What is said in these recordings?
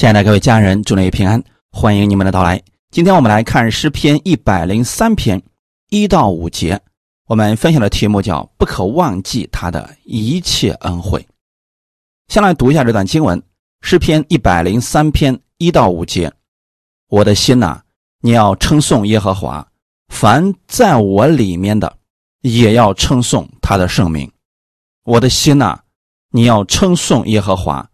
亲爱的各位家人，祝你平安，欢迎你们的到来。今天我们来看诗篇一百零三篇一到五节，我们分享的题目叫“不可忘记他的一切恩惠”。先来读一下这段经文：诗篇一百零三篇一到五节。我的心呐，你要称颂耶和华；凡在我里面的，也要称颂他的圣名。我的心呐，你要称颂耶和华。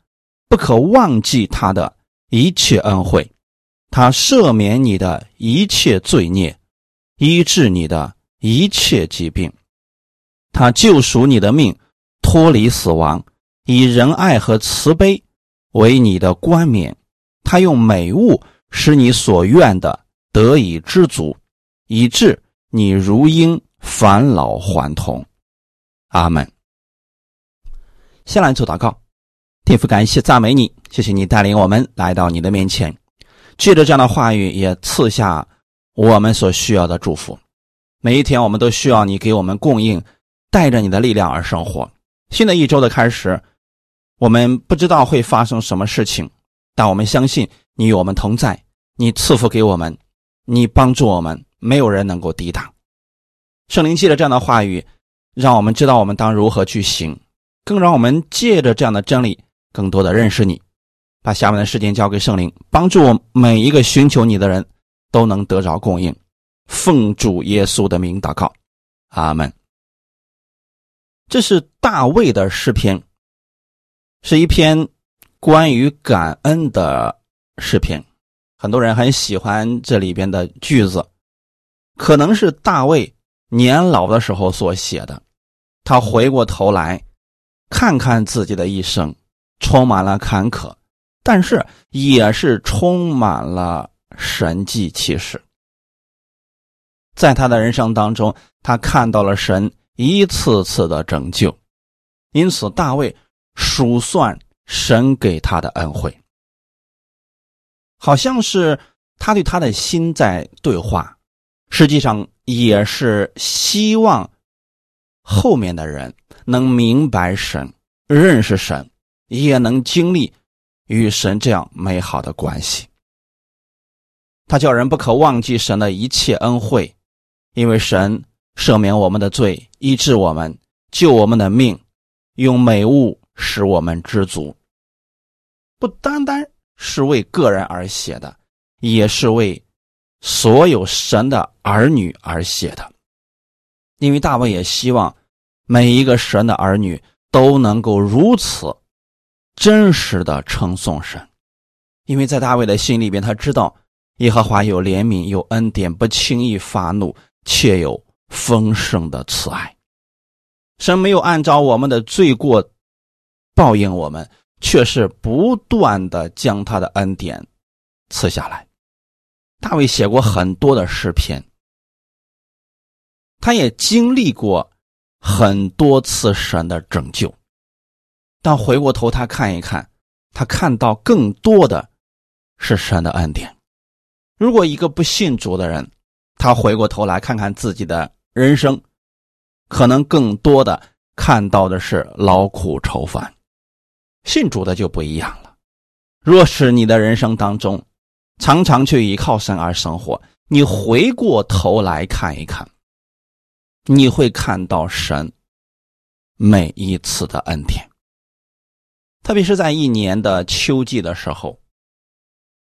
不可忘记他的一切恩惠，他赦免你的一切罪孽，医治你的一切疾病，他救赎你的命，脱离死亡，以仁爱和慈悲为你的冠冕。他用美物使你所愿的得以知足，以致你如婴返老还童。阿门。先来做祷告。天父，感谢赞美你，谢谢你带领我们来到你的面前，借着这样的话语，也赐下我们所需要的祝福。每一天，我们都需要你给我们供应，带着你的力量而生活。新的一周的开始，我们不知道会发生什么事情，但我们相信你与我们同在，你赐福给我们，你帮助我们，没有人能够抵挡。圣灵借着这样的话语，让我们知道我们当如何去行，更让我们借着这样的真理。更多的认识你，把下面的时间交给圣灵，帮助我每一个寻求你的人都能得着供应。奉主耶稣的名祷告，阿门。这是大卫的诗篇，是一篇关于感恩的诗篇。很多人很喜欢这里边的句子，可能是大卫年老的时候所写的。他回过头来看看自己的一生。充满了坎坷，但是也是充满了神迹奇事。在他的人生当中，他看到了神一次次的拯救，因此大卫数算神给他的恩惠，好像是他对他的心在对话，实际上也是希望后面的人能明白神，认识神。也能经历与神这样美好的关系。他叫人不可忘记神的一切恩惠，因为神赦免我们的罪，医治我们，救我们的命，用美物使我们知足。不单单是为个人而写的，也是为所有神的儿女而写的。因为大卫也希望每一个神的儿女都能够如此。真实的称颂神，因为在大卫的心里边，他知道耶和华有怜悯，有恩典，不轻易发怒，且有丰盛的慈爱。神没有按照我们的罪过报应我们，却是不断的将他的恩典赐下来。大卫写过很多的诗篇，他也经历过很多次神的拯救。但回过头，他看一看，他看到更多的是神的恩典。如果一个不信主的人，他回过头来看看自己的人生，可能更多的看到的是劳苦愁烦。信主的就不一样了。若是你的人生当中常常去依靠神而生活，你回过头来看一看，你会看到神每一次的恩典。特别是在一年的秋季的时候，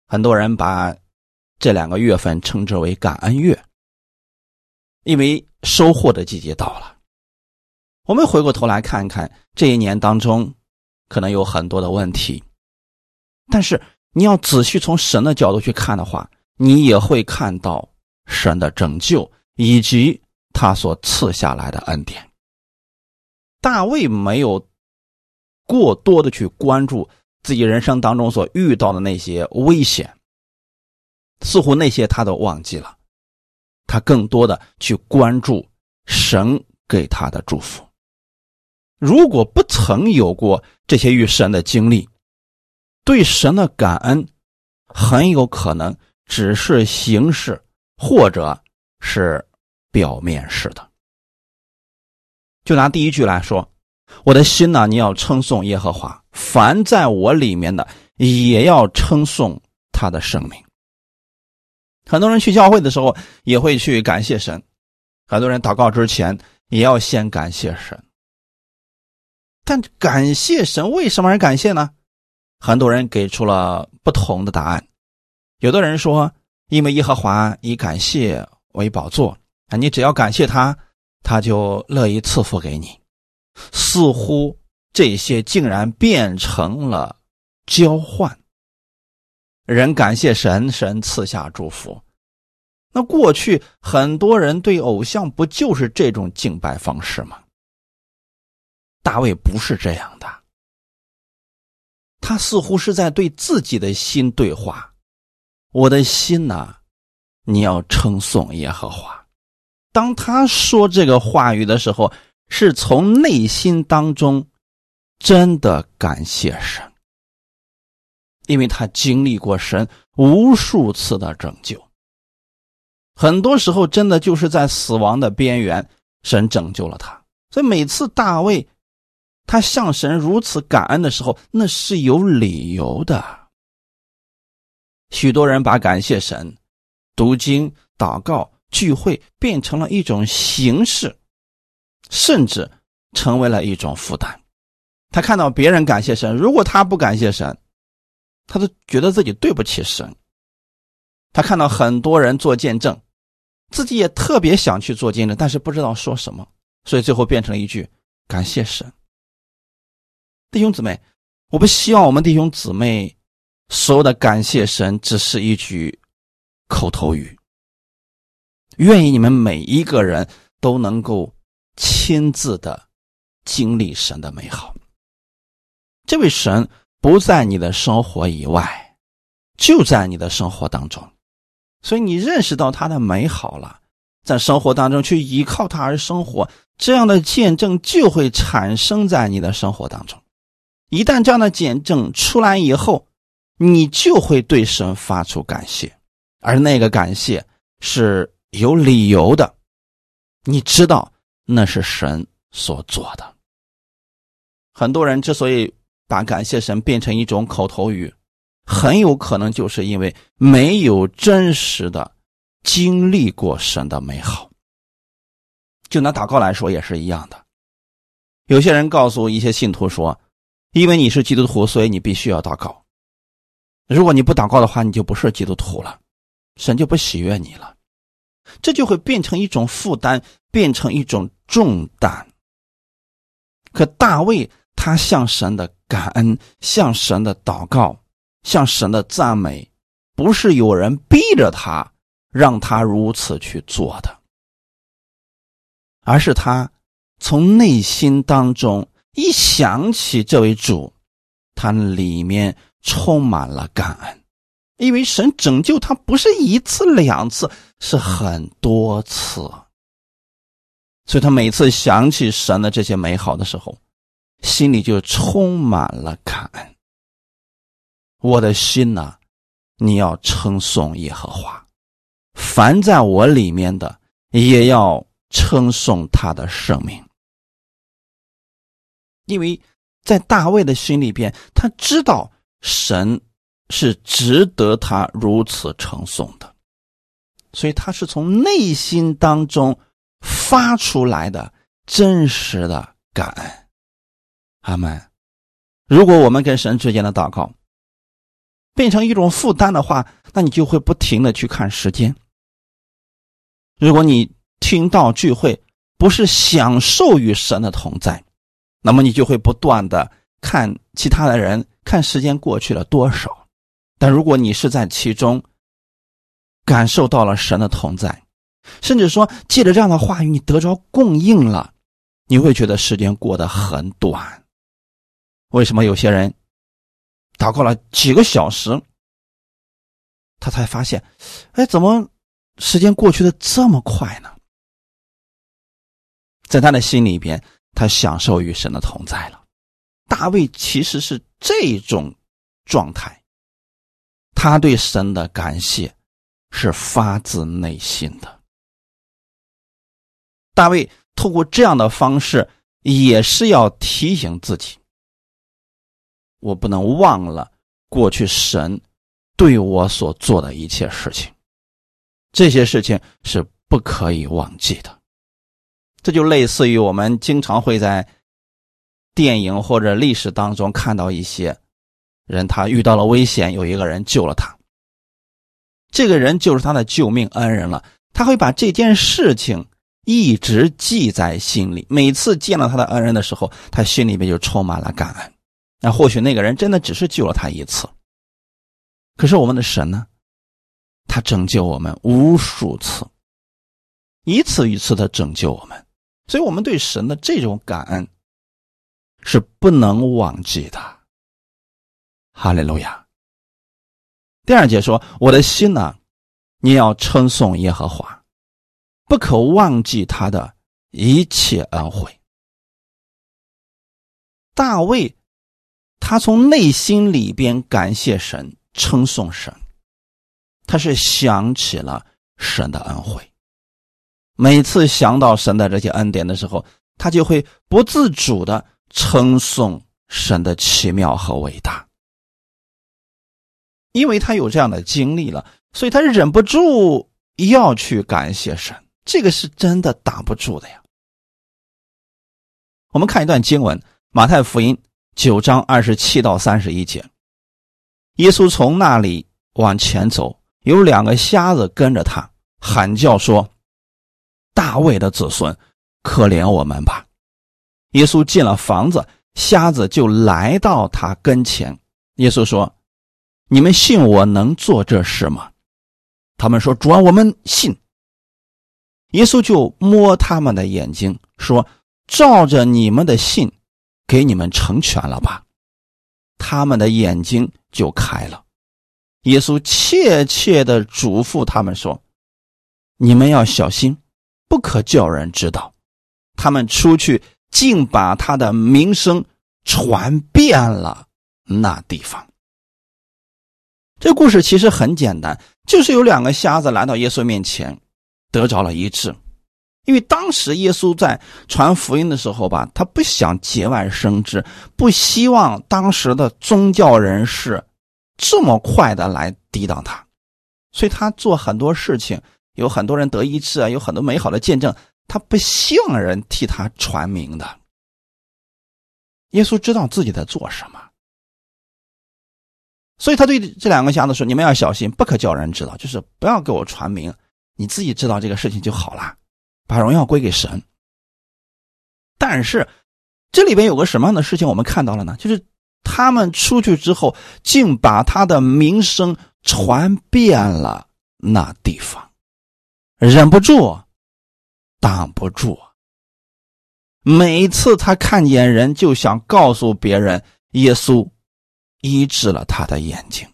很多人把这两个月份称之为感恩月，因为收获的季节到了。我们回过头来看看这一年当中，可能有很多的问题，但是你要仔细从神的角度去看的话，你也会看到神的拯救以及他所赐下来的恩典。大卫没有。过多的去关注自己人生当中所遇到的那些危险，似乎那些他都忘记了。他更多的去关注神给他的祝福。如果不曾有过这些与神的经历，对神的感恩很有可能只是形式，或者是表面式的。就拿第一句来说。我的心呢？你要称颂耶和华，凡在我里面的，也要称颂他的圣名。很多人去教会的时候也会去感谢神，很多人祷告之前也要先感谢神。但感谢神为什么而感谢呢？很多人给出了不同的答案。有的人说，因为耶和华以感谢为宝座啊，你只要感谢他，他就乐意赐福给你。似乎这些竟然变成了交换。人感谢神，神赐下祝福。那过去很多人对偶像不就是这种敬拜方式吗？大卫不是这样的，他似乎是在对自己的心对话。我的心呐，你要称颂耶和华。当他说这个话语的时候，是从内心当中真的感谢神。因为他经历过神无数次的拯救，很多时候真的就是在死亡的边缘，神拯救了他。所以每次大卫他向神如此感恩的时候，那是有理由的。许多人把感谢神、读经、祷告、聚会变成了一种形式，甚至成为了一种负担。他看到别人感谢神，如果他不感谢神。他都觉得自己对不起神。他看到很多人做见证，自己也特别想去做见证，但是不知道说什么，所以最后变成了一句感谢神。弟兄姊妹，我不希望我们弟兄姊妹所有的感谢神只是一句口头语。愿意你们每一个人都能够亲自的经历神的美好。这位神。不在你的生活以外，就在你的生活当中，所以你认识到他的美好了，在生活当中去依靠他而生活，这样的见证就会产生在你的生活当中。一旦这样的见证出来以后，你就会对神发出感谢，而那个感谢是有理由的，你知道那是神所做的。很多人之所以。把感谢神变成一种口头语，很有可能就是因为没有真实的经历过神的美好。就拿祷告来说也是一样的。有些人告诉一些信徒说：“因为你是基督徒，所以你必须要祷告。如果你不祷告的话，你就不是基督徒了，神就不喜悦你了。”这就会变成一种负担，变成一种重担。可大卫。他向神的感恩，向神的祷告，向神的赞美，不是有人逼着他让他如此去做的，而是他从内心当中一想起这位主，他里面充满了感恩，因为神拯救他不是一次两次，是很多次，所以他每次想起神的这些美好的时候。心里就充满了感恩。我的心呐，你要称颂耶和华，凡在我里面的也要称颂他的圣名。因为在大卫的心里边，他知道神是值得他如此称颂的，所以他是从内心当中发出来的真实的感恩。阿门。如果我们跟神之间的祷告变成一种负担的话，那你就会不停的去看时间。如果你听到聚会不是享受与神的同在，那么你就会不断的看其他的人，看时间过去了多少。但如果你是在其中感受到了神的同在，甚至说借着这样的话语你得着供应了，你会觉得时间过得很短。为什么有些人祷告了几个小时，他才发现，哎，怎么时间过去的这么快呢？在他的心里边，他享受与神的同在了。大卫其实是这种状态，他对神的感谢是发自内心的。大卫透过这样的方式，也是要提醒自己。我不能忘了过去神对我所做的一切事情，这些事情是不可以忘记的。这就类似于我们经常会在电影或者历史当中看到一些人，他遇到了危险，有一个人救了他，这个人就是他的救命恩人了。他会把这件事情一直记在心里，每次见到他的恩人的时候，他心里面就充满了感恩。那或许那个人真的只是救了他一次，可是我们的神呢？他拯救我们无数次，一次一次的拯救我们，所以我们对神的这种感恩是不能忘记的。哈利路亚。第二节说：“我的心呢，你要称颂耶和华，不可忘记他的一切恩惠。”大卫。他从内心里边感谢神，称颂神。他是想起了神的恩惠。每次想到神的这些恩典的时候，他就会不自主的称颂神的奇妙和伟大。因为他有这样的经历了，所以他忍不住要去感谢神。这个是真的挡不住的呀。我们看一段经文，《马太福音》。九章二十七到三十一节，耶稣从那里往前走，有两个瞎子跟着他，喊叫说：“大卫的子孙，可怜我们吧！”耶稣进了房子，瞎子就来到他跟前。耶稣说：“你们信我能做这事吗？”他们说：“主啊，我们信。”耶稣就摸他们的眼睛，说：“照着你们的信。”给你们成全了吧，他们的眼睛就开了。耶稣切切的嘱咐他们说：“你们要小心，不可叫人知道。”他们出去，竟把他的名声传遍了那地方。这故事其实很简单，就是有两个瞎子来到耶稣面前，得着了医治。因为当时耶稣在传福音的时候吧，他不想节外生枝，不希望当时的宗教人士这么快的来抵挡他，所以他做很多事情，有很多人得医治啊，有很多美好的见证，他不希望人替他传名的。耶稣知道自己在做什么，所以他对这两个瞎子说：“你们要小心，不可叫人知道，就是不要给我传名，你自己知道这个事情就好了。”把荣耀归给神，但是这里边有个什么样的事情我们看到了呢？就是他们出去之后，竟把他的名声传遍了那地方，忍不住，挡不住。每次他看见人，就想告诉别人，耶稣医治了他的眼睛。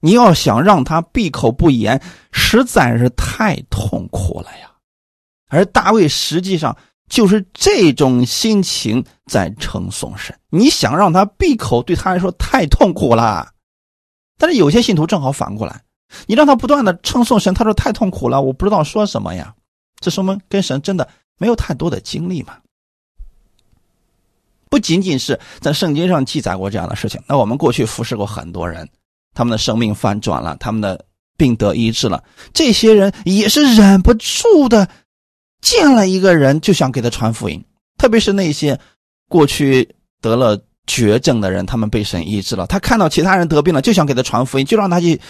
你要想让他闭口不言，实在是太痛苦了呀。而大卫实际上就是这种心情在称颂神。你想让他闭口，对他来说太痛苦了。但是有些信徒正好反过来，你让他不断的称颂神，他说太痛苦了，我不知道说什么呀。这说明跟神真的没有太多的经历嘛。不仅仅是在圣经上记载过这样的事情，那我们过去服侍过很多人，他们的生命翻转了，他们的病得医治了，这些人也是忍不住的。见了一个人就想给他传福音，特别是那些过去得了绝症的人，他们被神医治了。他看到其他人得病了，就想给他传福音，就让他去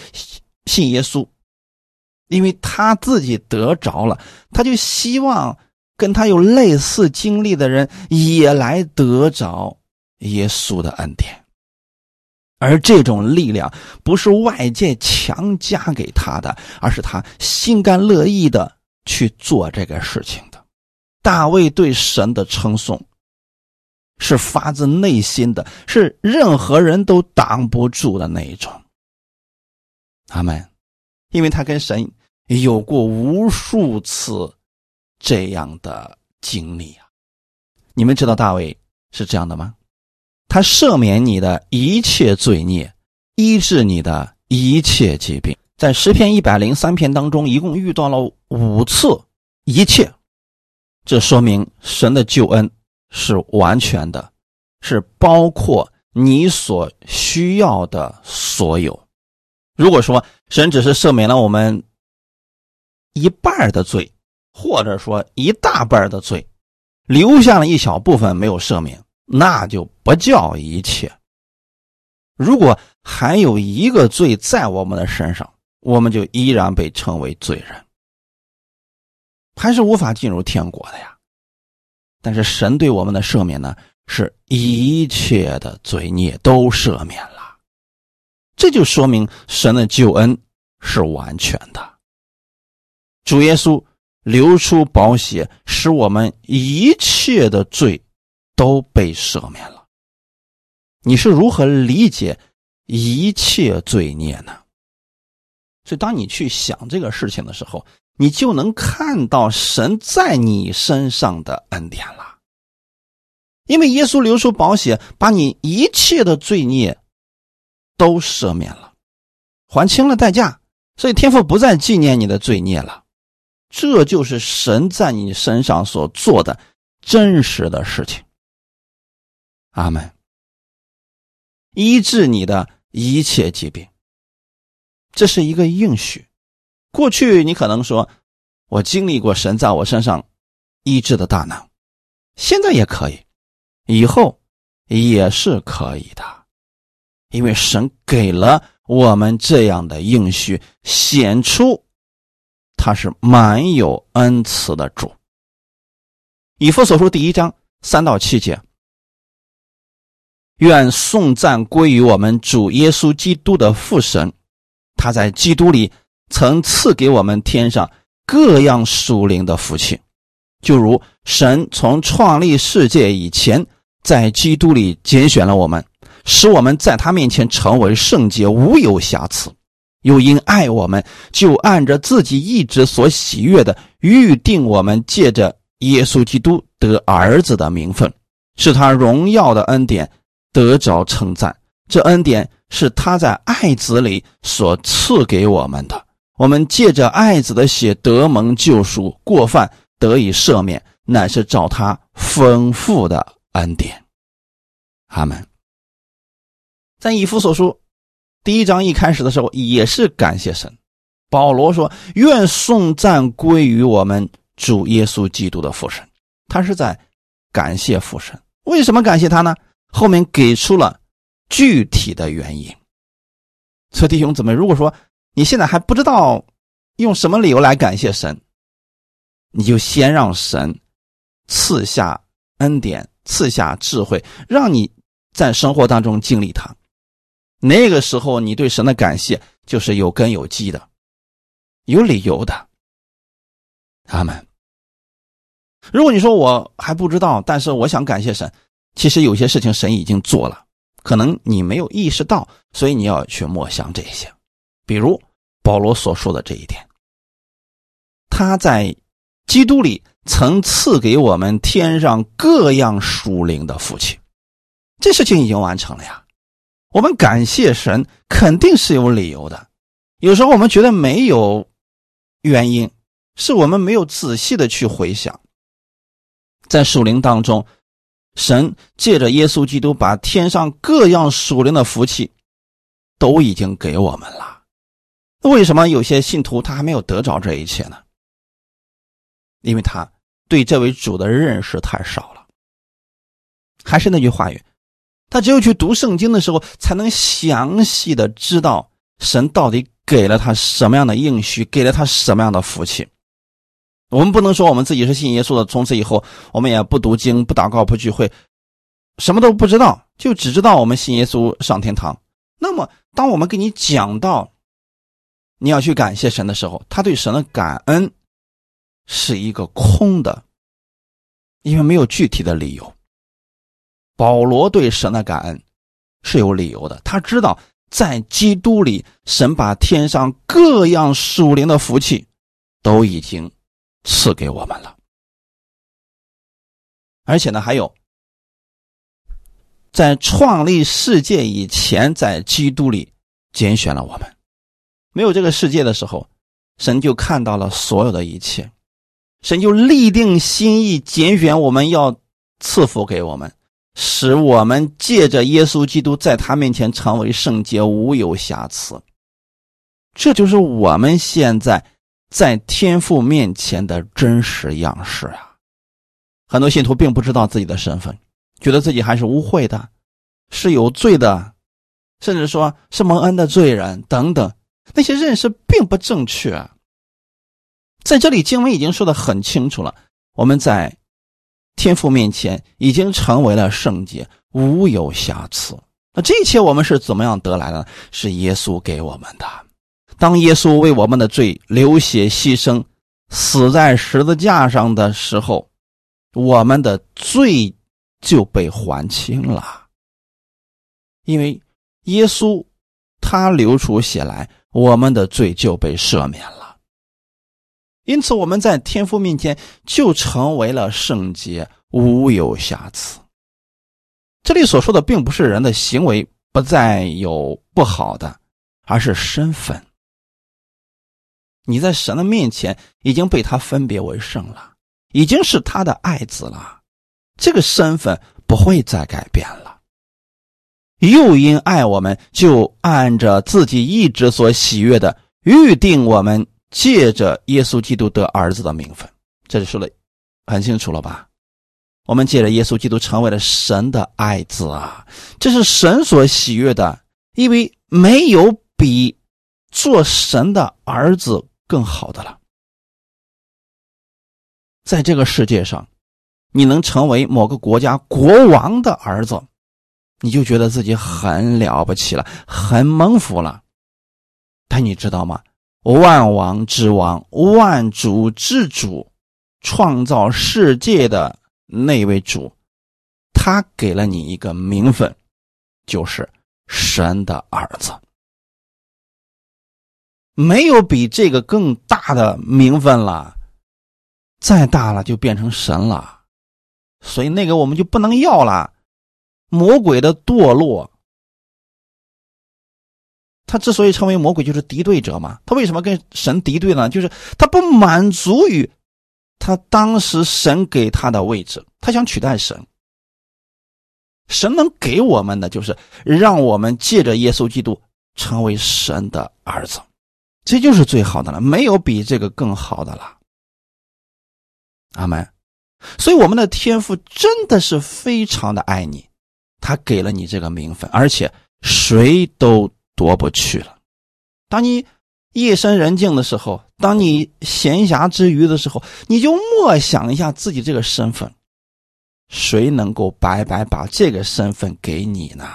信耶稣，因为他自己得着了，他就希望跟他有类似经历的人也来得着耶稣的恩典。而这种力量不是外界强加给他的，而是他心甘乐意的。去做这个事情的，大卫对神的称颂是发自内心的，是任何人都挡不住的那一种。阿门，因为他跟神有过无数次这样的经历啊。你们知道大卫是这样的吗？他赦免你的一切罪孽，医治你的一切疾病。在十篇一百零三篇当中，一共遇到了五次一切，这说明神的救恩是完全的，是包括你所需要的所有。如果说神只是赦免了我们一半的罪，或者说一大半的罪，留下了一小部分没有赦免，那就不叫一切。如果还有一个罪在我们的身上，我们就依然被称为罪人，还是无法进入天国的呀。但是神对我们的赦免呢，是一切的罪孽都赦免了，这就说明神的救恩是完全的。主耶稣流出宝血，使我们一切的罪都被赦免了。你是如何理解一切罪孽呢？所以，当你去想这个事情的时候，你就能看到神在你身上的恩典了。因为耶稣流出宝血，把你一切的罪孽都赦免了，还清了代价，所以天父不再纪念你的罪孽了。这就是神在你身上所做的真实的事情。阿门。医治你的一切疾病。这是一个应许。过去你可能说，我经历过神在我身上医治的大能，现在也可以，以后也是可以的，因为神给了我们这样的应许，显出他是满有恩慈的主。以弗所书第一章三到七节，愿颂赞归于我们主耶稣基督的父神。他在基督里曾赐给我们天上各样属灵的福气，就如神从创立世界以前，在基督里拣选了我们，使我们在他面前成为圣洁，无有瑕疵；又因爱我们，就按着自己意志所喜悦的预定我们，借着耶稣基督得儿子的名分，是他荣耀的恩典得着称赞。这恩典。是他在爱子里所赐给我们的，我们借着爱子的血得蒙救赎，过犯得以赦免，乃是照他丰富的恩典。阿门。在以弗所书第一章一开始的时候，也是感谢神。保罗说：“愿颂赞归于我们主耶稣基督的父神。”他是在感谢父神。为什么感谢他呢？后面给出了。具体的原因，所以弟兄姊妹，如果说你现在还不知道用什么理由来感谢神，你就先让神赐下恩典，赐下智慧，让你在生活当中经历它。那个时候，你对神的感谢就是有根有基的，有理由的。阿门。如果你说我还不知道，但是我想感谢神，其实有些事情神已经做了。可能你没有意识到，所以你要去默想这些，比如保罗所说的这一点，他在基督里曾赐给我们天上各样属灵的福气，这事情已经完成了呀。我们感谢神，肯定是有理由的。有时候我们觉得没有原因，是我们没有仔细的去回想，在属灵当中。神借着耶稣基督，把天上各样属灵的福气都已经给我们了。为什么有些信徒他还没有得着这一切呢？因为他对这位主的认识太少了。还是那句话语，他只有去读圣经的时候，才能详细的知道神到底给了他什么样的应许，给了他什么样的福气。我们不能说我们自己是信耶稣的，从此以后我们也不读经、不祷告、不聚会，什么都不知道，就只知道我们信耶稣上天堂。那么，当我们给你讲到你要去感谢神的时候，他对神的感恩是一个空的，因为没有具体的理由。保罗对神的感恩是有理由的，他知道在基督里，神把天上各样属灵的福气都已经。赐给我们了，而且呢，还有在创立世界以前，在基督里拣选了我们。没有这个世界的时候，神就看到了所有的一切，神就立定心意拣选我们要赐福给我们，使我们借着耶稣基督在他面前成为圣洁，无有瑕疵。这就是我们现在在天父面前的真实样式啊！很多信徒并不知道自己的身份，觉得自己还是污秽的，是有罪的，甚至说是蒙恩的罪人等等。那些认识并不正确。在这里，经文已经说的很清楚了，我们在天父面前已经成为了圣洁，无有瑕疵。那这一切我们是怎么样得来的？是耶稣给我们的。当耶稣为我们的罪流血牺牲，死在十字架上的时候，我们的罪就被还清了。因为耶稣他流出血来，我们的罪就被赦免了。因此，我们在天父面前就成为了圣洁，无有瑕疵。这里所说的，并不是人的行为不再有不好的，而是身份。你在神的面前已经被他分别为圣了，已经是他的爱子了，这个身份不会再改变了。又因爱我们，就按着自己意志所喜悦的预定我们，借着耶稣基督得儿子的名分。这里说的很清楚了吧？我们借着耶稣基督成为了神的爱子啊，这是神所喜悦的，因为没有比做神的儿子。更好的了，在这个世界上，你能成为某个国家国王的儿子，你就觉得自己很了不起了，很蒙福了。但你知道吗？万王之王、万主之主、创造世界的那位主，他给了你一个名分，就是神的儿子。没有比这个更大的名分了，再大了就变成神了，所以那个我们就不能要了。魔鬼的堕落，他之所以称为魔鬼，就是敌对者嘛。他为什么跟神敌对呢？就是他不满足于他当时神给他的位置，他想取代神。神能给我们的，就是让我们借着耶稣基督成为神的儿子。这就是最好的了，没有比这个更好的了。阿门。所以我们的天赋真的是非常的爱你，他给了你这个名分，而且谁都夺不去了。当你夜深人静的时候，当你闲暇之余的时候，你就默想一下自己这个身份，谁能够白白把这个身份给你呢？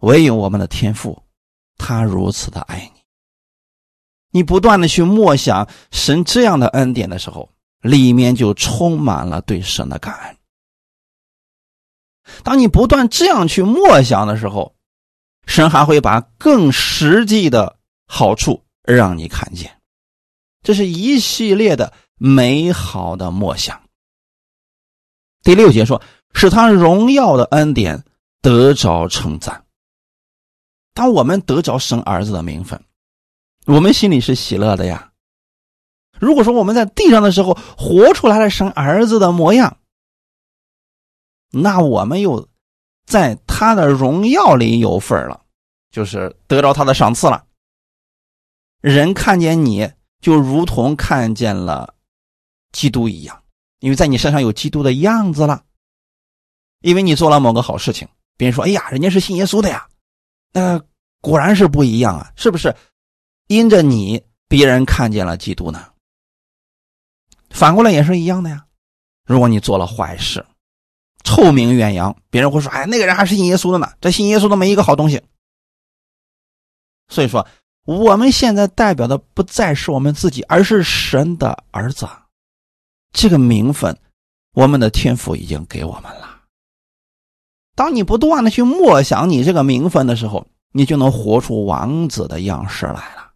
唯有我们的天赋，他如此的爱你。你不断的去默想神这样的恩典的时候，里面就充满了对神的感恩。当你不断这样去默想的时候，神还会把更实际的好处让你看见。这是一系列的美好的默想。第六节说，使他荣耀的恩典得着称赞。当我们得着生儿子的名分。我们心里是喜乐的呀。如果说我们在地上的时候活出来了生儿子的模样，那我们又在他的荣耀里有份了，就是得着他的赏赐了。人看见你就如同看见了基督一样，因为在你身上有基督的样子了。因为你做了某个好事情，别人说：“哎呀，人家是信耶稣的呀。”那果然是不一样啊，是不是？因着你，别人看见了基督呢。反过来也是一样的呀。如果你做了坏事，臭名远扬，别人会说：“哎，那个人还是信耶稣的呢。”这信耶稣的没一个好东西。所以说，我们现在代表的不再是我们自己，而是神的儿子。这个名分，我们的天赋已经给我们了。当你不断的去默想你这个名分的时候，你就能活出王子的样式来了。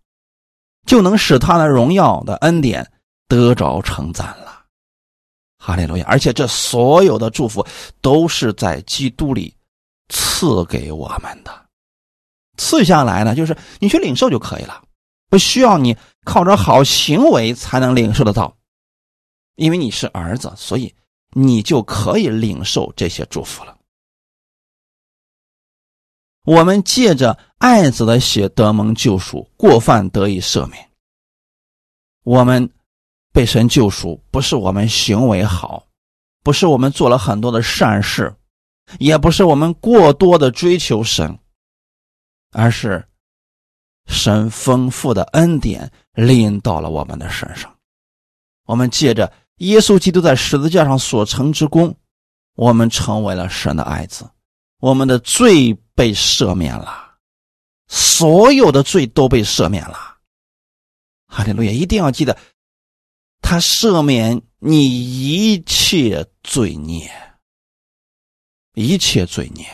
就能使他的荣耀的恩典得着称赞了，哈利路亚！而且这所有的祝福都是在基督里赐给我们的，赐下来呢，就是你去领受就可以了，不需要你靠着好行为才能领受得到，因为你是儿子，所以你就可以领受这些祝福了。我们借着爱子的血得蒙救赎，过犯得以赦免。我们被神救赎，不是我们行为好，不是我们做了很多的善事，也不是我们过多的追求神，而是神丰富的恩典临到了我们的身上。我们借着耶稣基督在十字架上所成之功，我们成为了神的爱子，我们的罪被赦免了，所有的罪都被赦免了。哈利路亚！一定要记得，他赦免你一切罪孽，一切罪孽。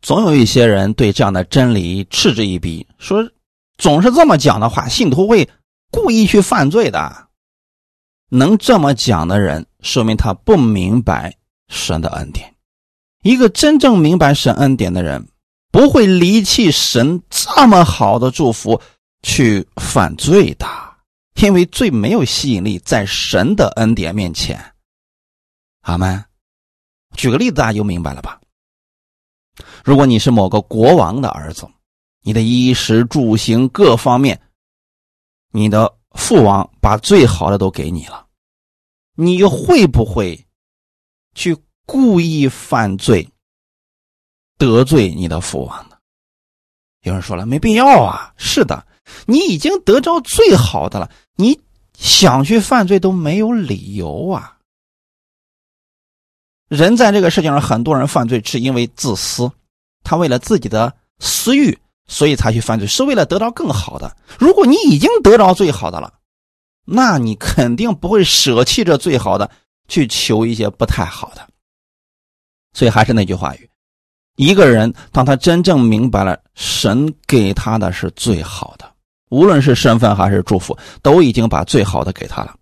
总有一些人对这样的真理嗤之以鼻，说总是这么讲的话，信徒会故意去犯罪的。能这么讲的人，说明他不明白神的恩典。一个真正明白神恩典的人，不会离弃神这么好的祝福。去犯罪的，因为罪没有吸引力，在神的恩典面前，阿门。举个例子，大家就明白了吧？如果你是某个国王的儿子，你的衣食住行各方面，你的父王把最好的都给你了，你会不会去故意犯罪，得罪你的父王呢？有人说了，没必要啊。是的。你已经得着最好的了，你想去犯罪都没有理由啊！人在这个世界上，很多人犯罪是因为自私，他为了自己的私欲，所以才去犯罪，是为了得到更好的。如果你已经得着最好的了，那你肯定不会舍弃这最好的，去求一些不太好的。所以还是那句话语：一个人当他真正明白了神给他的是最好的。无论是身份还是祝福，都已经把最好的给他了，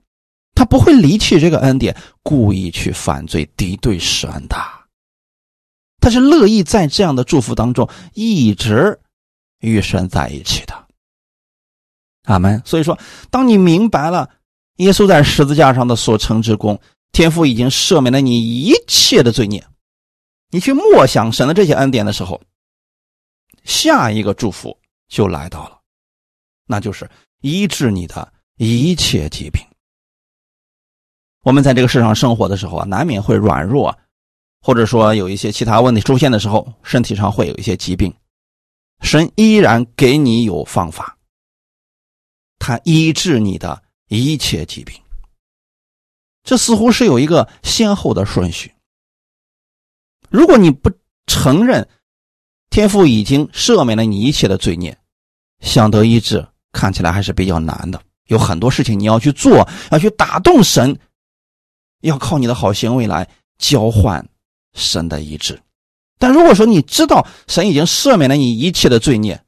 他不会离弃这个恩典，故意去犯罪敌对神的，他是乐意在这样的祝福当中一直与神在一起的。阿门。所以说，当你明白了耶稣在十字架上的所成之功，天父已经赦免了你一切的罪孽，你去默想神的这些恩典的时候，下一个祝福就来到了。那就是医治你的一切疾病。我们在这个世上生活的时候啊，难免会软弱，或者说有一些其他问题出现的时候，身体上会有一些疾病，神依然给你有方法，他医治你的一切疾病。这似乎是有一个先后的顺序。如果你不承认天父已经赦免了你一切的罪孽，想得医治。看起来还是比较难的，有很多事情你要去做，要去打动神，要靠你的好行为来交换神的医治。但如果说你知道神已经赦免了你一切的罪孽，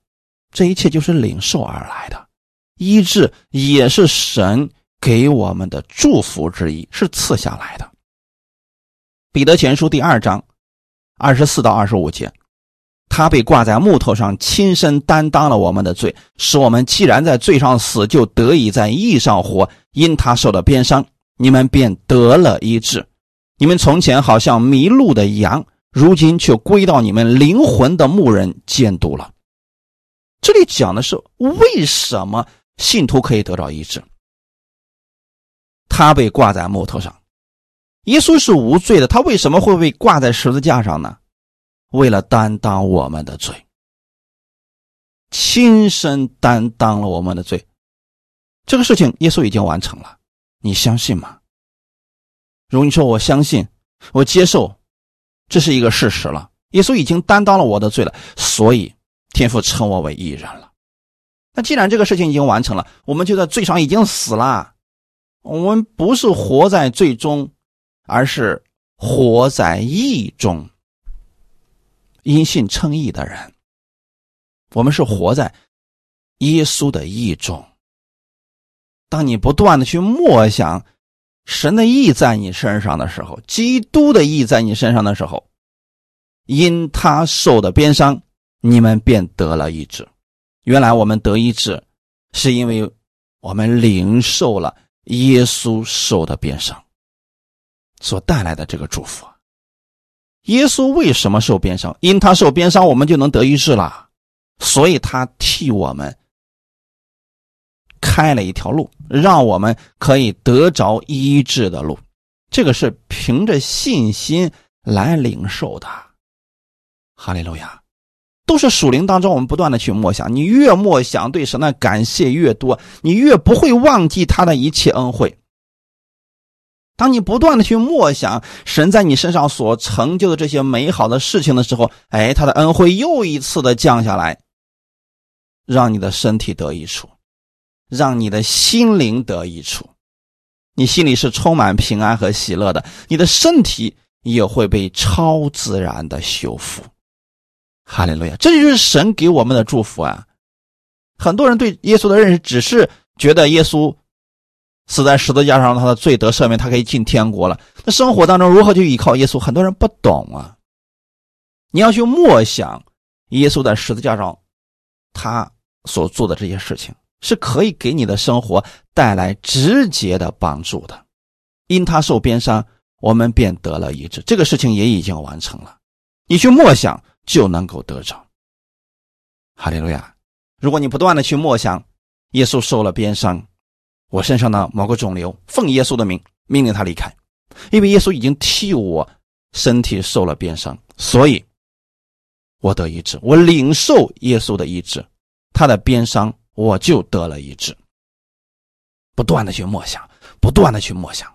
这一切就是领受而来的医治，也是神给我们的祝福之一，是赐下来的。彼得前书第二章二十四到二十五节。他被挂在木头上，亲身担当了我们的罪，使我们既然在罪上死，就得以在义上活。因他受了鞭伤，你们便得了医治。你们从前好像迷路的羊，如今却归到你们灵魂的牧人监督了。这里讲的是为什么信徒可以得到医治？他被挂在木头上，耶稣是无罪的，他为什么会被挂在十字架上呢？为了担当我们的罪，亲身担当了我们的罪，这个事情耶稣已经完成了，你相信吗？如果你说我相信，我接受，这是一个事实了。耶稣已经担当了我的罪了，所以天父称我为义人了。那既然这个事情已经完成了，我们就在罪上已经死了，我们不是活在罪中，而是活在义中。因信称义的人，我们是活在耶稣的义中。当你不断的去默想神的义在你身上的时候，基督的义在你身上的时候，因他受的鞭伤，你们便得了医治。原来我们得医治，是因为我们领受了耶稣受的鞭伤。所带来的这个祝福。耶稣为什么受鞭伤？因他受鞭伤，我们就能得医治了。所以他替我们开了一条路，让我们可以得着医治的路。这个是凭着信心来领受的。哈利路亚，都是属灵当中，我们不断的去默想。你越默想，对神的感谢越多，你越不会忘记他的一切恩惠。当你不断的去默想神在你身上所成就的这些美好的事情的时候，哎，他的恩惠又一次的降下来，让你的身体得益处，让你的心灵得益处，你心里是充满平安和喜乐的，你的身体也会被超自然的修复。哈利路亚，这就是神给我们的祝福啊！很多人对耶稣的认识只是觉得耶稣。死在十字架上，他的罪得赦免，他可以进天国了。那生活当中如何去依靠耶稣？很多人不懂啊。你要去默想耶稣在十字架上他所做的这些事情，是可以给你的生活带来直接的帮助的。因他受鞭伤，我们便得了医治，这个事情也已经完成了。你去默想就能够得着。哈利路亚！如果你不断的去默想耶稣受了鞭伤。我身上的某个肿瘤，奉耶稣的名命令他离开，因为耶稣已经替我身体受了鞭伤，所以我得医治。我领受耶稣的医治，他的鞭伤我就得了医治。不断的去默想，不断的去默想，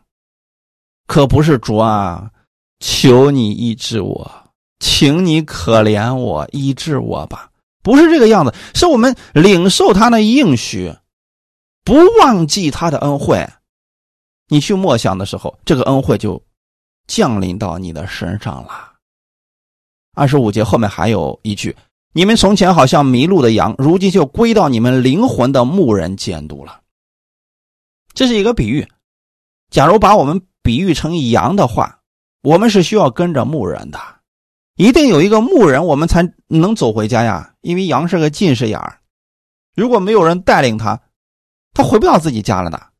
可不是主啊，求你医治我，请你可怜我，医治我吧，不是这个样子，是我们领受他的应许。不忘记他的恩惠，你去默想的时候，这个恩惠就降临到你的身上了。二十五节后面还有一句：“你们从前好像迷路的羊，如今就归到你们灵魂的牧人监督了。”这是一个比喻。假如把我们比喻成羊的话，我们是需要跟着牧人的，一定有一个牧人，我们才能走回家呀。因为羊是个近视眼儿，如果没有人带领他。他回不到自己家了的。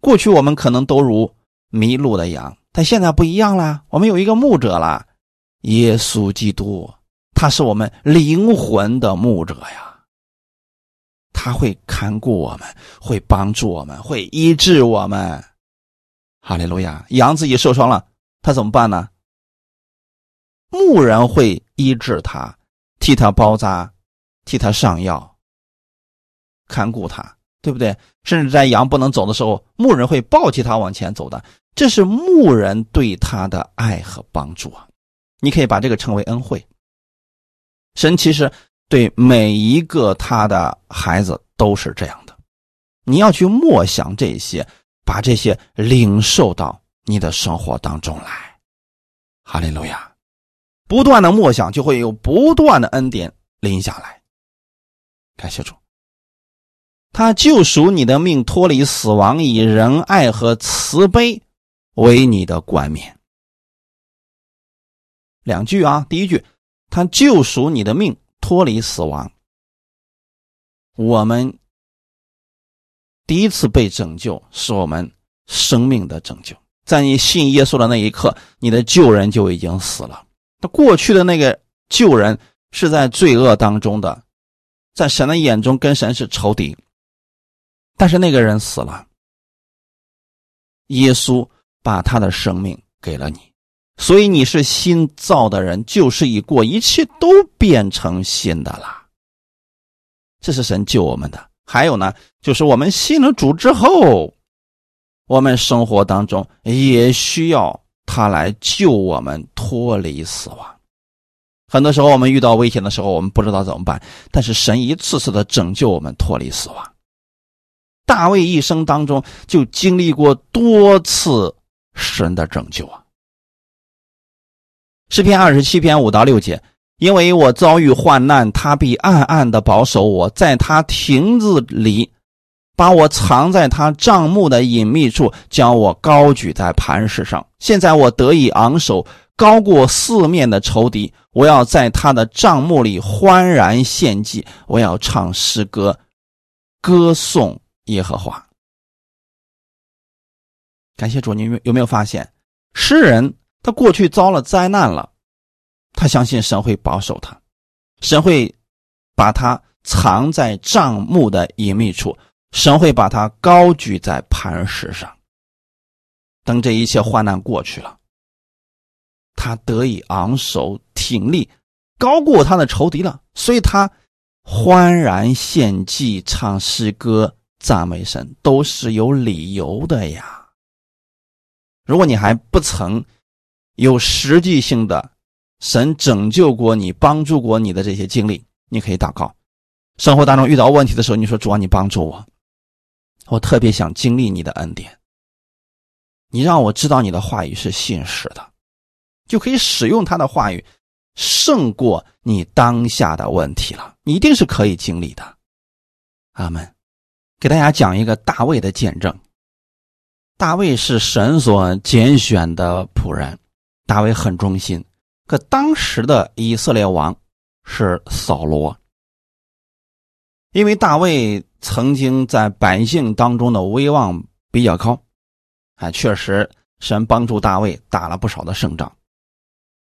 过去我们可能都如迷路的羊，但现在不一样了。我们有一个牧者了，耶稣基督，他是我们灵魂的牧者呀。他会看顾我们，会帮助我们，会医治我们。哈利路亚！羊自己受伤了，他怎么办呢？牧人会医治他，替他包扎，替他上药，看顾他。对不对？甚至在羊不能走的时候，牧人会抱起他往前走的。这是牧人对他的爱和帮助啊！你可以把这个称为恩惠。神其实对每一个他的孩子都是这样的。你要去默想这些，把这些领受到你的生活当中来。哈利路亚！不断的默想，就会有不断的恩典临下来。感谢主。他救赎你的命，脱离死亡，以仁爱和慈悲为你的冠冕。两句啊，第一句，他救赎你的命，脱离死亡。我们第一次被拯救，是我们生命的拯救。在你信耶稣的那一刻，你的旧人就已经死了。那过去的那个旧人是在罪恶当中的，在神的眼中跟神是仇敌。但是那个人死了，耶稣把他的生命给了你，所以你是新造的人，旧事已过，一切都变成新的了。这是神救我们的。还有呢，就是我们信了主之后，我们生活当中也需要他来救我们脱离死亡。很多时候我们遇到危险的时候，我们不知道怎么办，但是神一次次的拯救我们脱离死亡。大卫一生当中就经历过多次神的拯救啊。诗篇二十七篇五到六节，因为我遭遇患难，他必暗暗的保守我，在他亭子里，把我藏在他帐幕的隐秘处，将我高举在磐石上。现在我得以昂首，高过四面的仇敌。我要在他的帐幕里欢然献祭，我要唱诗歌，歌颂。耶和华，感谢主，你有有没有发现，诗人他过去遭了灾难了，他相信神会保守他，神会把他藏在帐幕的隐秘处，神会把他高举在磐石上。等这一切患难过去了，他得以昂首挺立，高过他的仇敌了，所以他欢然献祭、唱诗歌、赞美神，都是有理由的呀。如果你还不曾有实际性的神拯救过你、帮助过你的这些经历，你可以祷告。生活当中遇到问题的时候，你说：“主啊，你帮助我，我特别想经历你的恩典。你让我知道你的话语是信实的，就可以使用他的话语胜过你当下的问题了。你一定是可以经历的。”阿门。给大家讲一个大卫的见证。大卫是神所拣选的仆人，大卫很忠心。可当时的以色列王是扫罗，因为大卫曾经在百姓当中的威望比较高，啊，确实神帮助大卫打了不少的胜仗，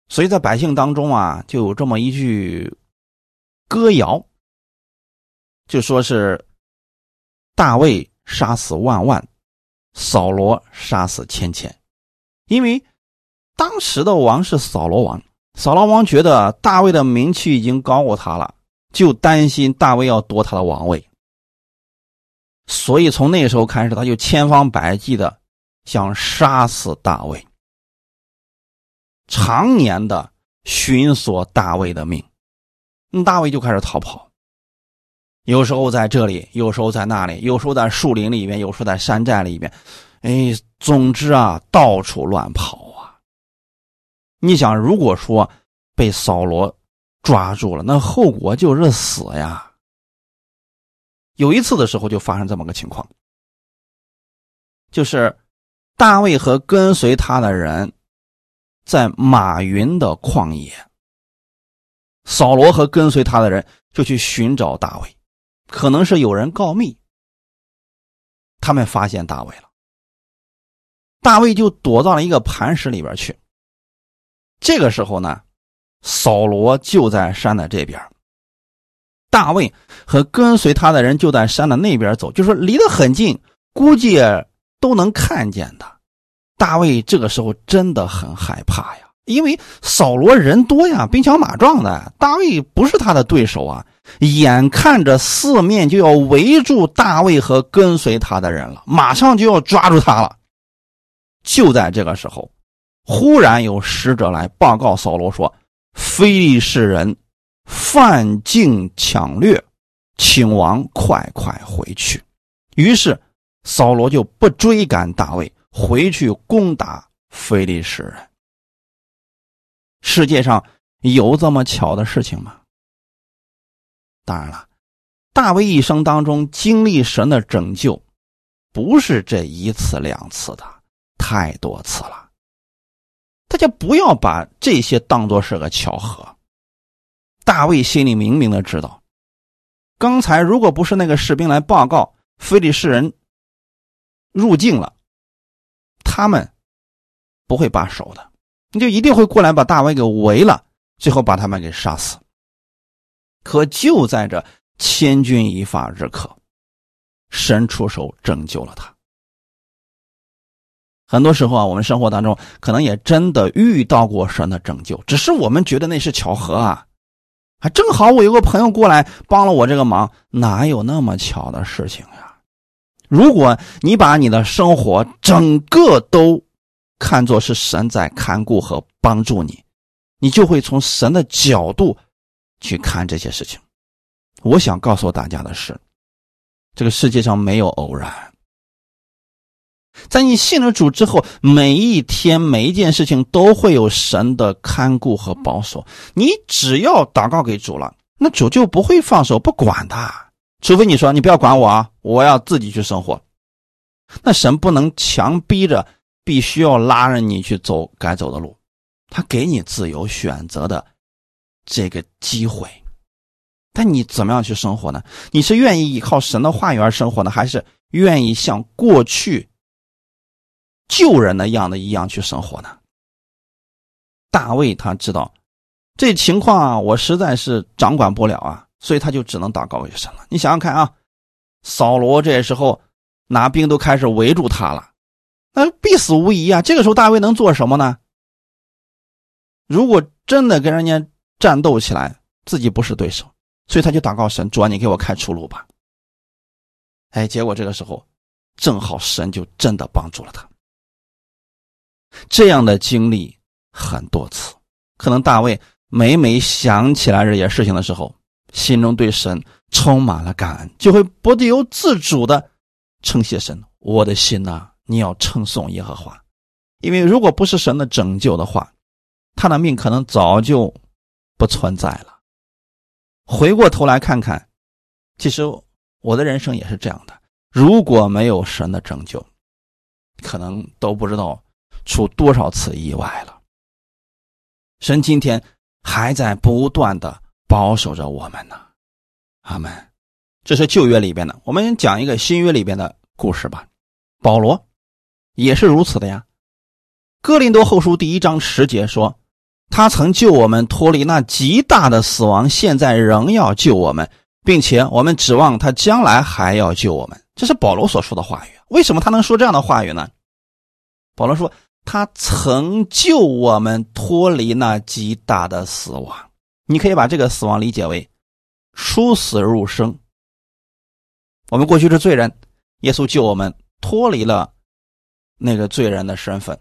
所以在百姓当中啊，就有这么一句歌谣，就说是大卫杀死万万。扫罗杀死千千，因为当时的王是扫罗王，扫罗王觉得大卫的名气已经高过他了，就担心大卫要夺他的王位，所以从那时候开始，他就千方百计的想杀死大卫，常年的寻索大卫的命，大卫就开始逃跑。有时候在这里，有时候在那里，有时候在树林里面，有时候在山寨里面，哎，总之啊，到处乱跑啊。你想，如果说被扫罗抓住了，那后果就是死呀。有一次的时候，就发生这么个情况，就是大卫和跟随他的人在马云的旷野，扫罗和跟随他的人就去寻找大卫。可能是有人告密，他们发现大卫了，大卫就躲到了一个磐石里边去。这个时候呢，扫罗就在山的这边，大卫和跟随他的人就在山的那边走，就说离得很近，估计都能看见的。大卫这个时候真的很害怕呀，因为扫罗人多呀，兵强马壮的，大卫不是他的对手啊。眼看着四面就要围住大卫和跟随他的人了，马上就要抓住他了。就在这个时候，忽然有使者来报告扫罗说：“非利士人犯境抢掠，请王快快回去。”于是扫罗就不追赶大卫，回去攻打非利士人。世界上有这么巧的事情吗？当然了，大卫一生当中经历神的拯救，不是这一次两次的，太多次了。大家不要把这些当作是个巧合。大卫心里明明的知道，刚才如果不是那个士兵来报告非利士人入境了，他们不会罢手的，你就一定会过来把大卫给围了，最后把他们给杀死。可就在这千钧一发之刻，神出手拯救了他。很多时候啊，我们生活当中可能也真的遇到过神的拯救，只是我们觉得那是巧合啊，还正好我有个朋友过来帮了我这个忙，哪有那么巧的事情呀？如果你把你的生活整个都看作是神在看顾和帮助你，你就会从神的角度。去看这些事情，我想告诉大家的是，这个世界上没有偶然。在你信了主之后，每一天每一件事情都会有神的看顾和保守。你只要祷告给主了，那主就不会放手不管的。除非你说你不要管我啊，我要自己去生活。那神不能强逼着，必须要拉着你去走该走的路，他给你自由选择的。这个机会，但你怎么样去生活呢？你是愿意依靠神的话语而生活呢，还是愿意像过去救人的样子一样去生活呢？大卫他知道这情况啊，我实在是掌管不了啊，所以他就只能祷告为神了。你想想看啊，扫罗这时候拿兵都开始围住他了，那必死无疑啊。这个时候大卫能做什么呢？如果真的跟人家战斗起来，自己不是对手，所以他就祷告神：主啊，你给我开出路吧。哎，结果这个时候正好神就真的帮助了他。这样的经历很多次，可能大卫每每想起来这些事情的时候，心中对神充满了感恩，就会不由自主的称谢神。我的心呐，你要称颂耶和华，因为如果不是神的拯救的话，他的命可能早就不存在了。回过头来看看，其实我的人生也是这样的，如果没有神的拯救，可能都不知道。出多少次意外了？神今天还在不断的保守着我们呢，阿门。这是旧约里边的，我们讲一个新约里边的故事吧。保罗也是如此的呀。哥林多后书第一章十节说，他曾救我们脱离那极大的死亡，现在仍要救我们，并且我们指望他将来还要救我们。这是保罗所说的话语。为什么他能说这样的话语呢？保罗说。他曾救我们脱离那极大的死亡，你可以把这个死亡理解为出死入生。我们过去是罪人，耶稣救我们脱离了那个罪人的身份，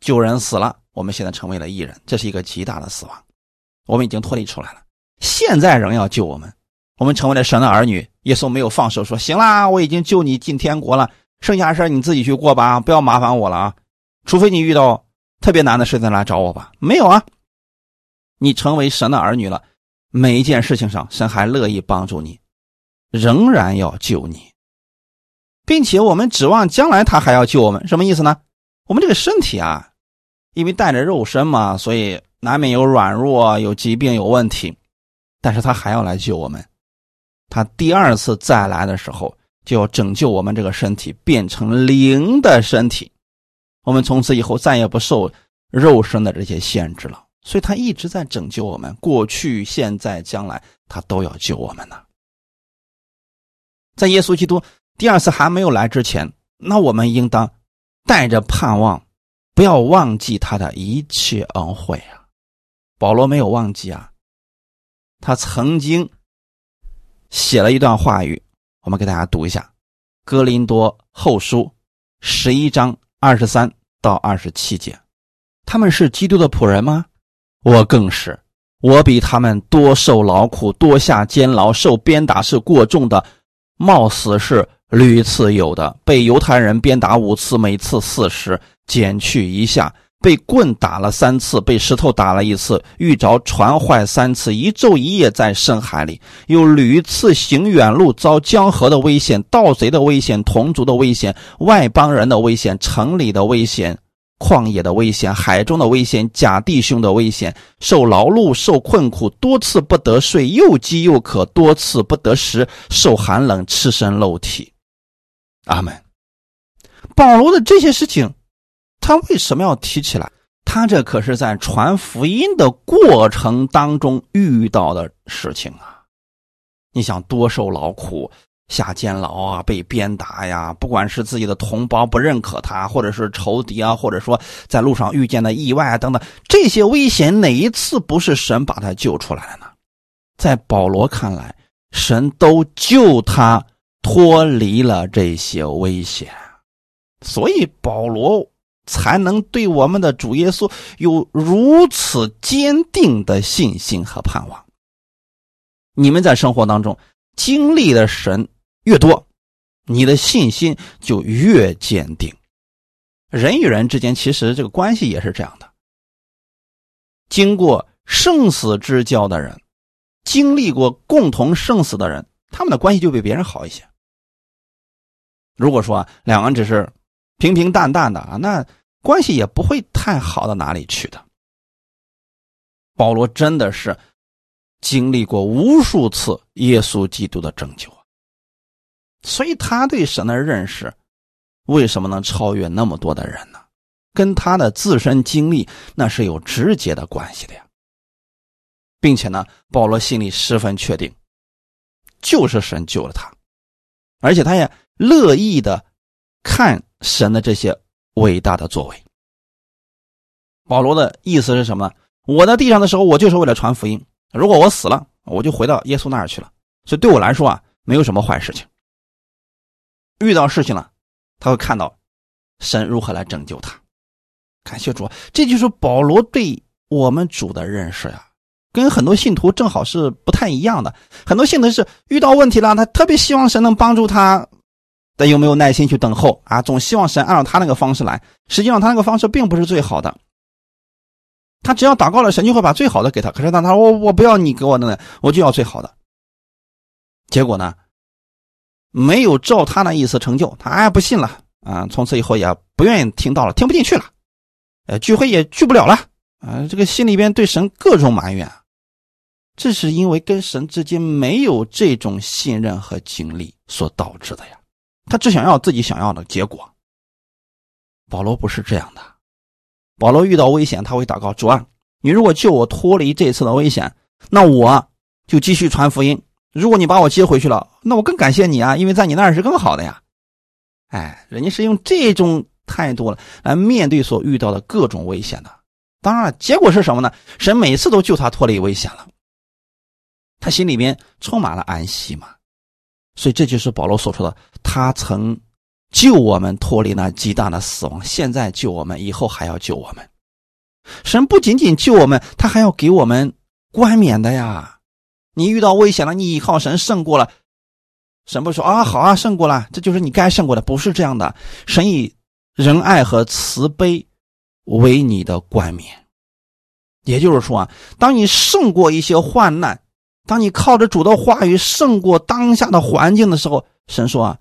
救人死了，我们现在成为了义人，这是一个极大的死亡，我们已经脱离出来了。现在仍要救我们，我们成为了神的儿女。耶稣没有放手说：“行啦，我已经救你进天国了，剩下的事你自己去过吧，不要麻烦我了啊。”除非你遇到特别难的事再来找我吧。没有啊，你成为神的儿女了，每一件事情上，神还乐意帮助你，仍然要救你，并且我们指望将来他还要救我们。什么意思呢？我们这个身体啊，因为带着肉身嘛，所以难免有软弱、有疾病、有问题，但是他还要来救我们。他第二次再来的时候，就要拯救我们这个身体，变成灵的身体。我们从此以后再也不受肉身的这些限制了，所以他一直在拯救我们，过去、现在、将来，他都要救我们呢。在耶稣基督第二次还没有来之前，那我们应当带着盼望，不要忘记他的一切恩惠啊。保罗没有忘记啊，他曾经写了一段话语，我们给大家读一下《哥林多后书》十一章。二十三到二十七节，他们是基督的仆人吗？我更是，我比他们多受劳苦，多下监牢，受鞭打是过重的，冒死是屡次有的。被犹太人鞭打五次，每次四十，减去一下。被棍打了三次，被石头打了一次，遇着船坏三次，一昼一夜在深海里，又屡次行远路，遭江河的危险、盗贼的危险、同族的危险、外邦人的危险、城里的危险、旷野的危险、海中的危险、假弟兄的危险，受劳碌、受困苦，多次不得睡，又饥又渴，多次不得食，受寒冷，赤身露体。阿门。保罗的这些事情。他为什么要提起来？他这可是在传福音的过程当中遇到的事情啊！你想多受劳苦、下监牢啊、被鞭打呀，不管是自己的同胞不认可他，或者是仇敌啊，或者说在路上遇见的意外啊等等，这些危险哪一次不是神把他救出来了呢？在保罗看来，神都救他脱离了这些危险，所以保罗。才能对我们的主耶稣有如此坚定的信心和盼望。你们在生活当中经历的神越多，你的信心就越坚定。人与人之间其实这个关系也是这样的。经过生死之交的人，经历过共同生死的人，他们的关系就比别人好一些。如果说两个人只是。平平淡淡的啊，那关系也不会太好到哪里去的。保罗真的是经历过无数次耶稣基督的拯救所以他对神的认识为什么能超越那么多的人呢？跟他的自身经历那是有直接的关系的呀。并且呢，保罗心里十分确定，就是神救了他，而且他也乐意的看神的这些伟大的作为。保罗的意思是什么呢？我在地上的时候，我就是为了传福音。如果我死了，我就回到耶稣那儿去了。所以对我来说啊，没有什么坏事情。遇到事情了，他会看到神如何来拯救他。感谢主，这就是保罗对我们主的认识呀。跟很多信徒正好是不太一样的。很多信徒是遇到问题了，他特别希望神能帮助他，但又没有耐心去等候啊，总希望神按照他那个方式来。实际上他那个方式并不是最好的。他只要祷告了，神就会把最好的给他。可是他他说我我不要你给我的呢，我就要最好的。结果呢，没有照他那意思成就，他哎不信了啊，从此以后也不愿意听到了，听不进去了，呃，聚会也聚不了了啊，这个心里边对神各种埋怨。这是因为跟神之间没有这种信任和经历所导致的呀。他只想要自己想要的结果。保罗不是这样的。保罗遇到危险，他会祷告：主啊，你如果救我脱离这次的危险，那我就继续传福音；如果你把我接回去了，那我更感谢你啊，因为在你那儿是更好的呀。哎，人家是用这种态度来面对所遇到的各种危险的。当然了，结果是什么呢？神每次都救他脱离危险了。他心里边充满了安息嘛，所以这就是保罗所说的：他曾救我们脱离那极大的死亡，现在救我们，以后还要救我们。神不仅仅救我们，他还要给我们冠冕的呀！你遇到危险了，你依靠神胜过了，神不说啊，好啊，胜过了，这就是你该胜过的，不是这样的。神以仁爱和慈悲为你的冠冕，也就是说啊，当你胜过一些患难。当你靠着主的话语胜过当下的环境的时候，神说啊，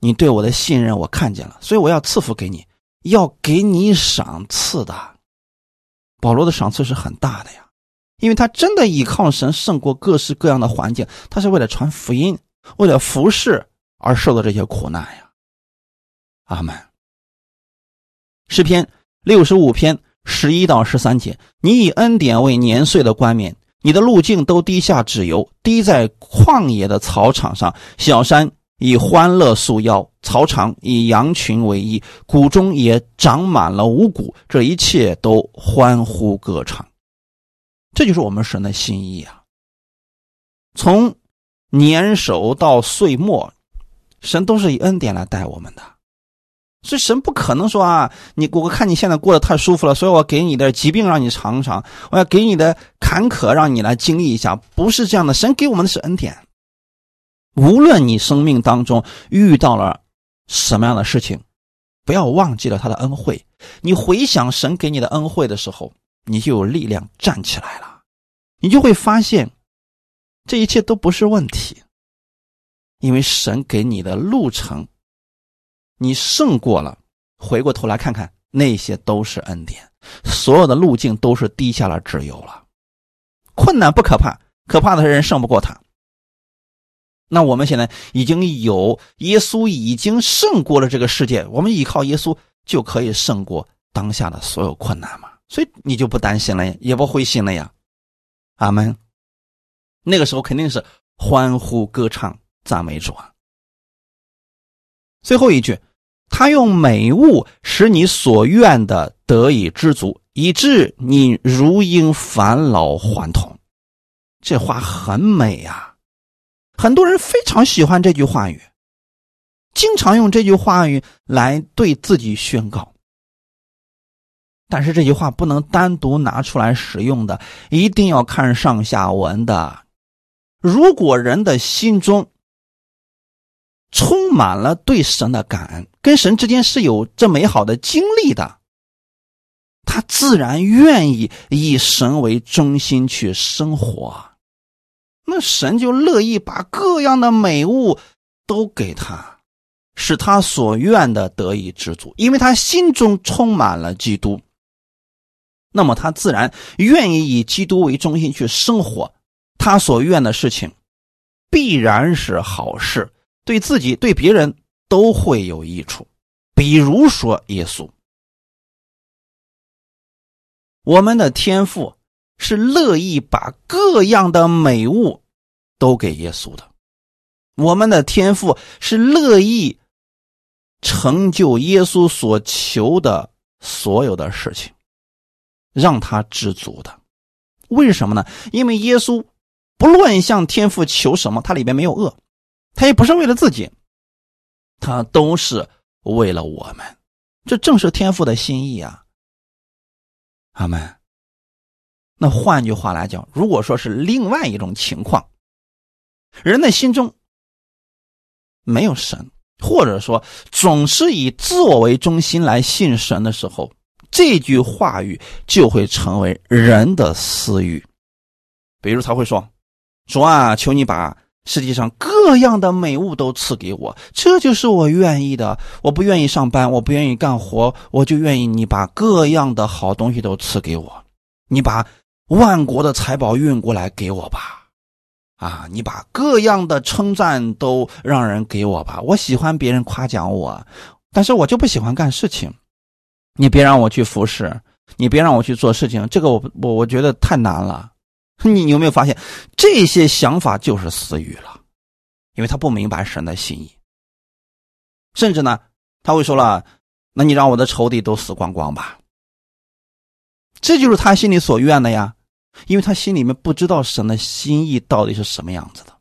你对我的信任我看见了，所以我要赐福给你，要给你赏赐的。保罗的赏赐是很大的呀，因为他真的依靠神胜过各式各样的环境，他是为了传福音，为了服侍而受的这些苦难呀。阿门。诗篇六十五篇十一到十三节，你以恩典为年岁的冠冕。你的路径都滴下脂油，滴在旷野的草场上。小山以欢乐束腰，草场以羊群为衣，谷中也长满了五谷。这一切都欢呼歌唱。这就是我们神的心意啊！从年首到岁末，神都是以恩典来待我们的。所以神不可能说啊，你我看你现在过得太舒服了，所以我给你的疾病让你尝尝，我要给你的坎坷让你来经历一下，不是这样的。神给我们的是恩典，无论你生命当中遇到了什么样的事情，不要忘记了他的恩惠。你回想神给你的恩惠的时候，你就有力量站起来了，你就会发现这一切都不是问题，因为神给你的路程。你胜过了，回过头来看看，那些都是恩典，所有的路径都是低下了只有了。困难不可怕，可怕的是人胜不过他。那我们现在已经有耶稣，已经胜过了这个世界，我们依靠耶稣就可以胜过当下的所有困难嘛？所以你就不担心了，也不灰心了呀。阿门。那个时候肯定是欢呼歌唱赞美主啊。最后一句。他用美物使你所愿的得以知足，以致你如应返老还童。这话很美呀，很多人非常喜欢这句话语，经常用这句话语来对自己宣告。但是这句话不能单独拿出来使用的，一定要看上下文的。如果人的心中，充满了对神的感恩，跟神之间是有这美好的经历的，他自然愿意以神为中心去生活，那神就乐意把各样的美物都给他，使他所愿的得以知足，因为他心中充满了基督，那么他自然愿意以基督为中心去生活，他所愿的事情必然是好事。对自己、对别人都会有益处，比如说耶稣，我们的天父是乐意把各样的美物都给耶稣的，我们的天父是乐意成就耶稣所求的所有的事情，让他知足的。为什么呢？因为耶稣不论向天父求什么，他里边没有恶，他也不是为了自己，他都是为了我们。这正是天父的心意啊！阿门。那换句话来讲，如果说是另外一种情况，人的心中没有神，或者说总是以自我为中心来信神的时候。这句话语就会成为人的私欲，比如他会说：“主啊，求你把世界上各样的美物都赐给我，这就是我愿意的。我不愿意上班，我不愿意干活，我就愿意你把各样的好东西都赐给我。你把万国的财宝运过来给我吧，啊，你把各样的称赞都让人给我吧。我喜欢别人夸奖我，但是我就不喜欢干事情。”你别让我去服侍，你别让我去做事情，这个我我我觉得太难了。你有没有发现，这些想法就是私欲了？因为他不明白神的心意，甚至呢，他会说了：“那你让我的仇敌都死光光吧。”这就是他心里所愿的呀，因为他心里面不知道神的心意到底是什么样子的，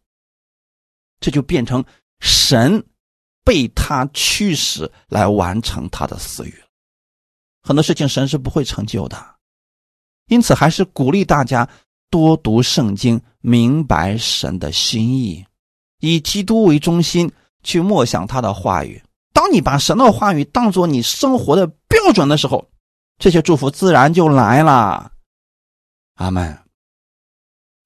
这就变成神被他驱使来完成他的私欲。很多事情神是不会成就的，因此还是鼓励大家多读圣经，明白神的心意，以基督为中心去默想他的话语。当你把神的话语当做你生活的标准的时候，这些祝福自然就来了。阿门。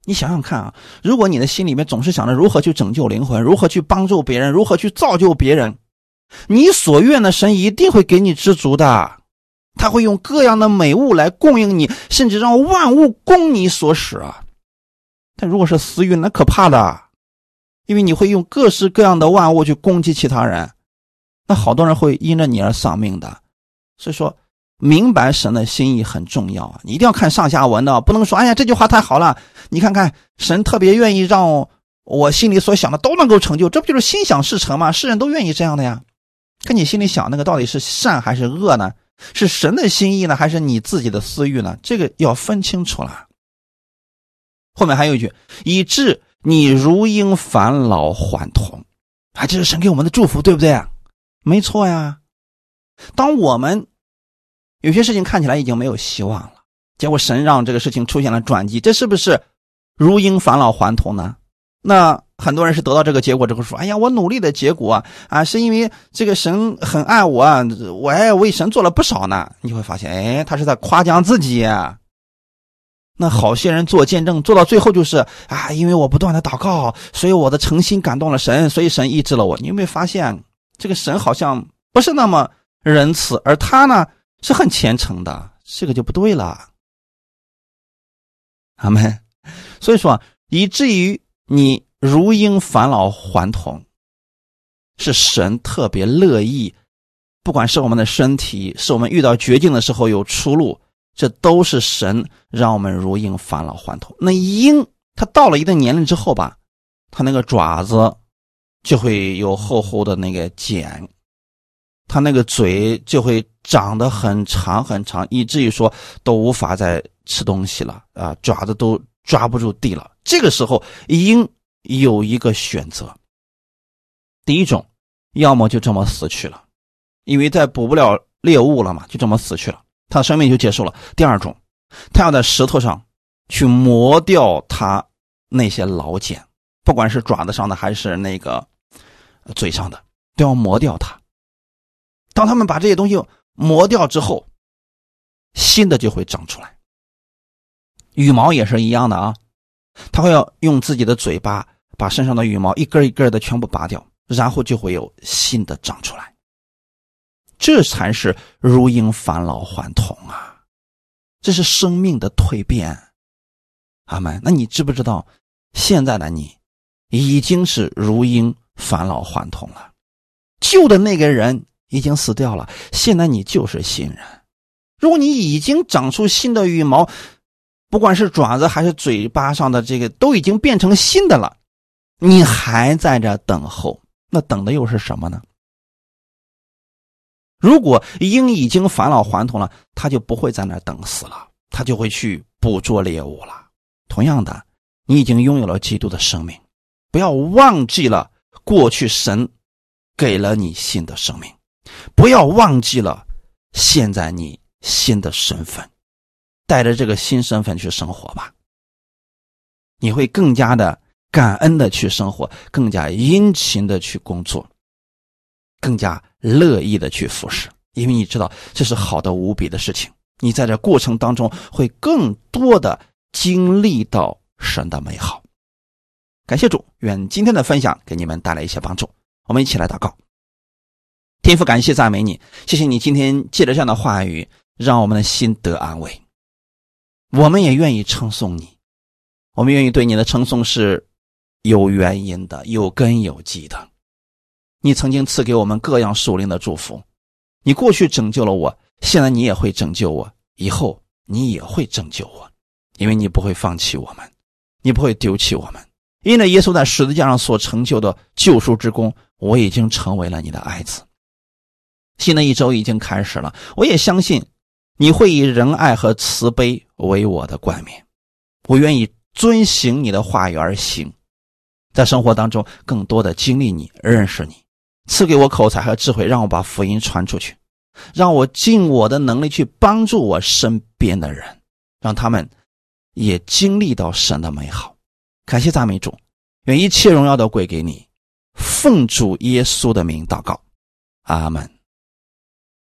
你想想看啊，如果你的心里面总是想着如何去拯救灵魂，如何去帮助别人，如何去造就别人，你所愿的神一定会给你知足的。他会用各样的美物来供应你，甚至让万物供你所使啊！但如果是私欲，那可怕的，因为你会用各式各样的万物去攻击其他人，那好多人会因着你而丧命的。所以说，明白神的心意很重要啊！你一定要看上下文的，不能说“哎呀，这句话太好了”。你看看，神特别愿意让我心里所想的都能够成就，这不就是心想事成吗？世人都愿意这样的呀。看你心里想那个到底是善还是恶呢？是神的心意呢，还是你自己的私欲呢？这个要分清楚了。后面还有一句，以致你如婴返老还童，啊，这是神给我们的祝福，对不对？没错呀。当我们有些事情看起来已经没有希望了，结果神让这个事情出现了转机，这是不是如婴返老还童呢？那。很多人是得到这个结果之后说：“哎呀，我努力的结果啊，是因为这个神很爱我，我还为神做了不少呢。”你会发现，哎，他是在夸奖自己。那好些人做见证，做到最后就是啊，因为我不断的祷告，所以我的诚心感动了神，所以神医治了我。你有没有发现，这个神好像不是那么仁慈，而他呢是很虔诚的，这个就不对了。阿门。所以说，以至于你。如婴返老还童，是神特别乐意。不管是我们的身体，是我们遇到绝境的时候有出路，这都是神让我们如婴返老还童。那鹰，它到了一定年龄之后吧，它那个爪子就会有厚厚的那个茧，它那个嘴就会长得很长很长，以至于说都无法再吃东西了啊，爪子都抓不住地了。这个时候，鹰。有一个选择，第一种，要么就这么死去了，因为再捕不了猎物了嘛，就这么死去了，他的生命就结束了。第二种，他要在石头上去磨掉他那些老茧，不管是爪子上的还是那个嘴上的，都要磨掉它。当他们把这些东西磨掉之后，新的就会长出来。羽毛也是一样的啊，他会要用自己的嘴巴。把身上的羽毛一根一根的全部拔掉，然后就会有新的长出来。这才是如婴返老还童啊！这是生命的蜕变。阿门。那你知不知道，现在的你已经是如婴返老还童了？旧的那个人已经死掉了，现在你就是新人。如果你已经长出新的羽毛，不管是爪子还是嘴巴上的这个，都已经变成新的了，你还在这等候，那等的又是什么呢？如果鹰已经返老还童了，他就不会在那等死了，他就会去捕捉猎物了。同样的，你已经拥有了基督的生命，不要忘记了过去神给了你新的生命，不要忘记了现在你新的身份，带着这个新身份去生活吧。你会更加的感恩的去生活，更加殷勤的去工作，更加。乐意的去服侍，因为你知道这是好的无比的事情。你在这过程当中会更多的经历到神的美好。感谢主，愿今天的分享给你们带来一些帮助。我们一起来祷告，天父，感谢赞美你，谢谢你今天借着这样的话语，让我们的心得安慰。我们也愿意称颂你，我们愿意对你的称颂是有原因的、有根有基的。你曾经赐给我们各样属灵的祝福，你过去拯救了我，现在你也会拯救我，以后你也会拯救我，因为你不会放弃我们，你不会丢弃我们。因为耶稣在十字架上所成就的救赎之功，我已经成为了你的爱子。新的一周已经开始了，我也相信你会以仁爱和慈悲为我的冠冕。我愿意遵行你的话语而行，在生活当中更多的经历你，认识你。赐给我口才和智慧，让我把福音传出去，让我尽我的能力去帮助我身边的人，让他们也经历到神的美好。感谢赞美主，愿一切荣耀都归给你。奉主耶稣的名祷告，阿门。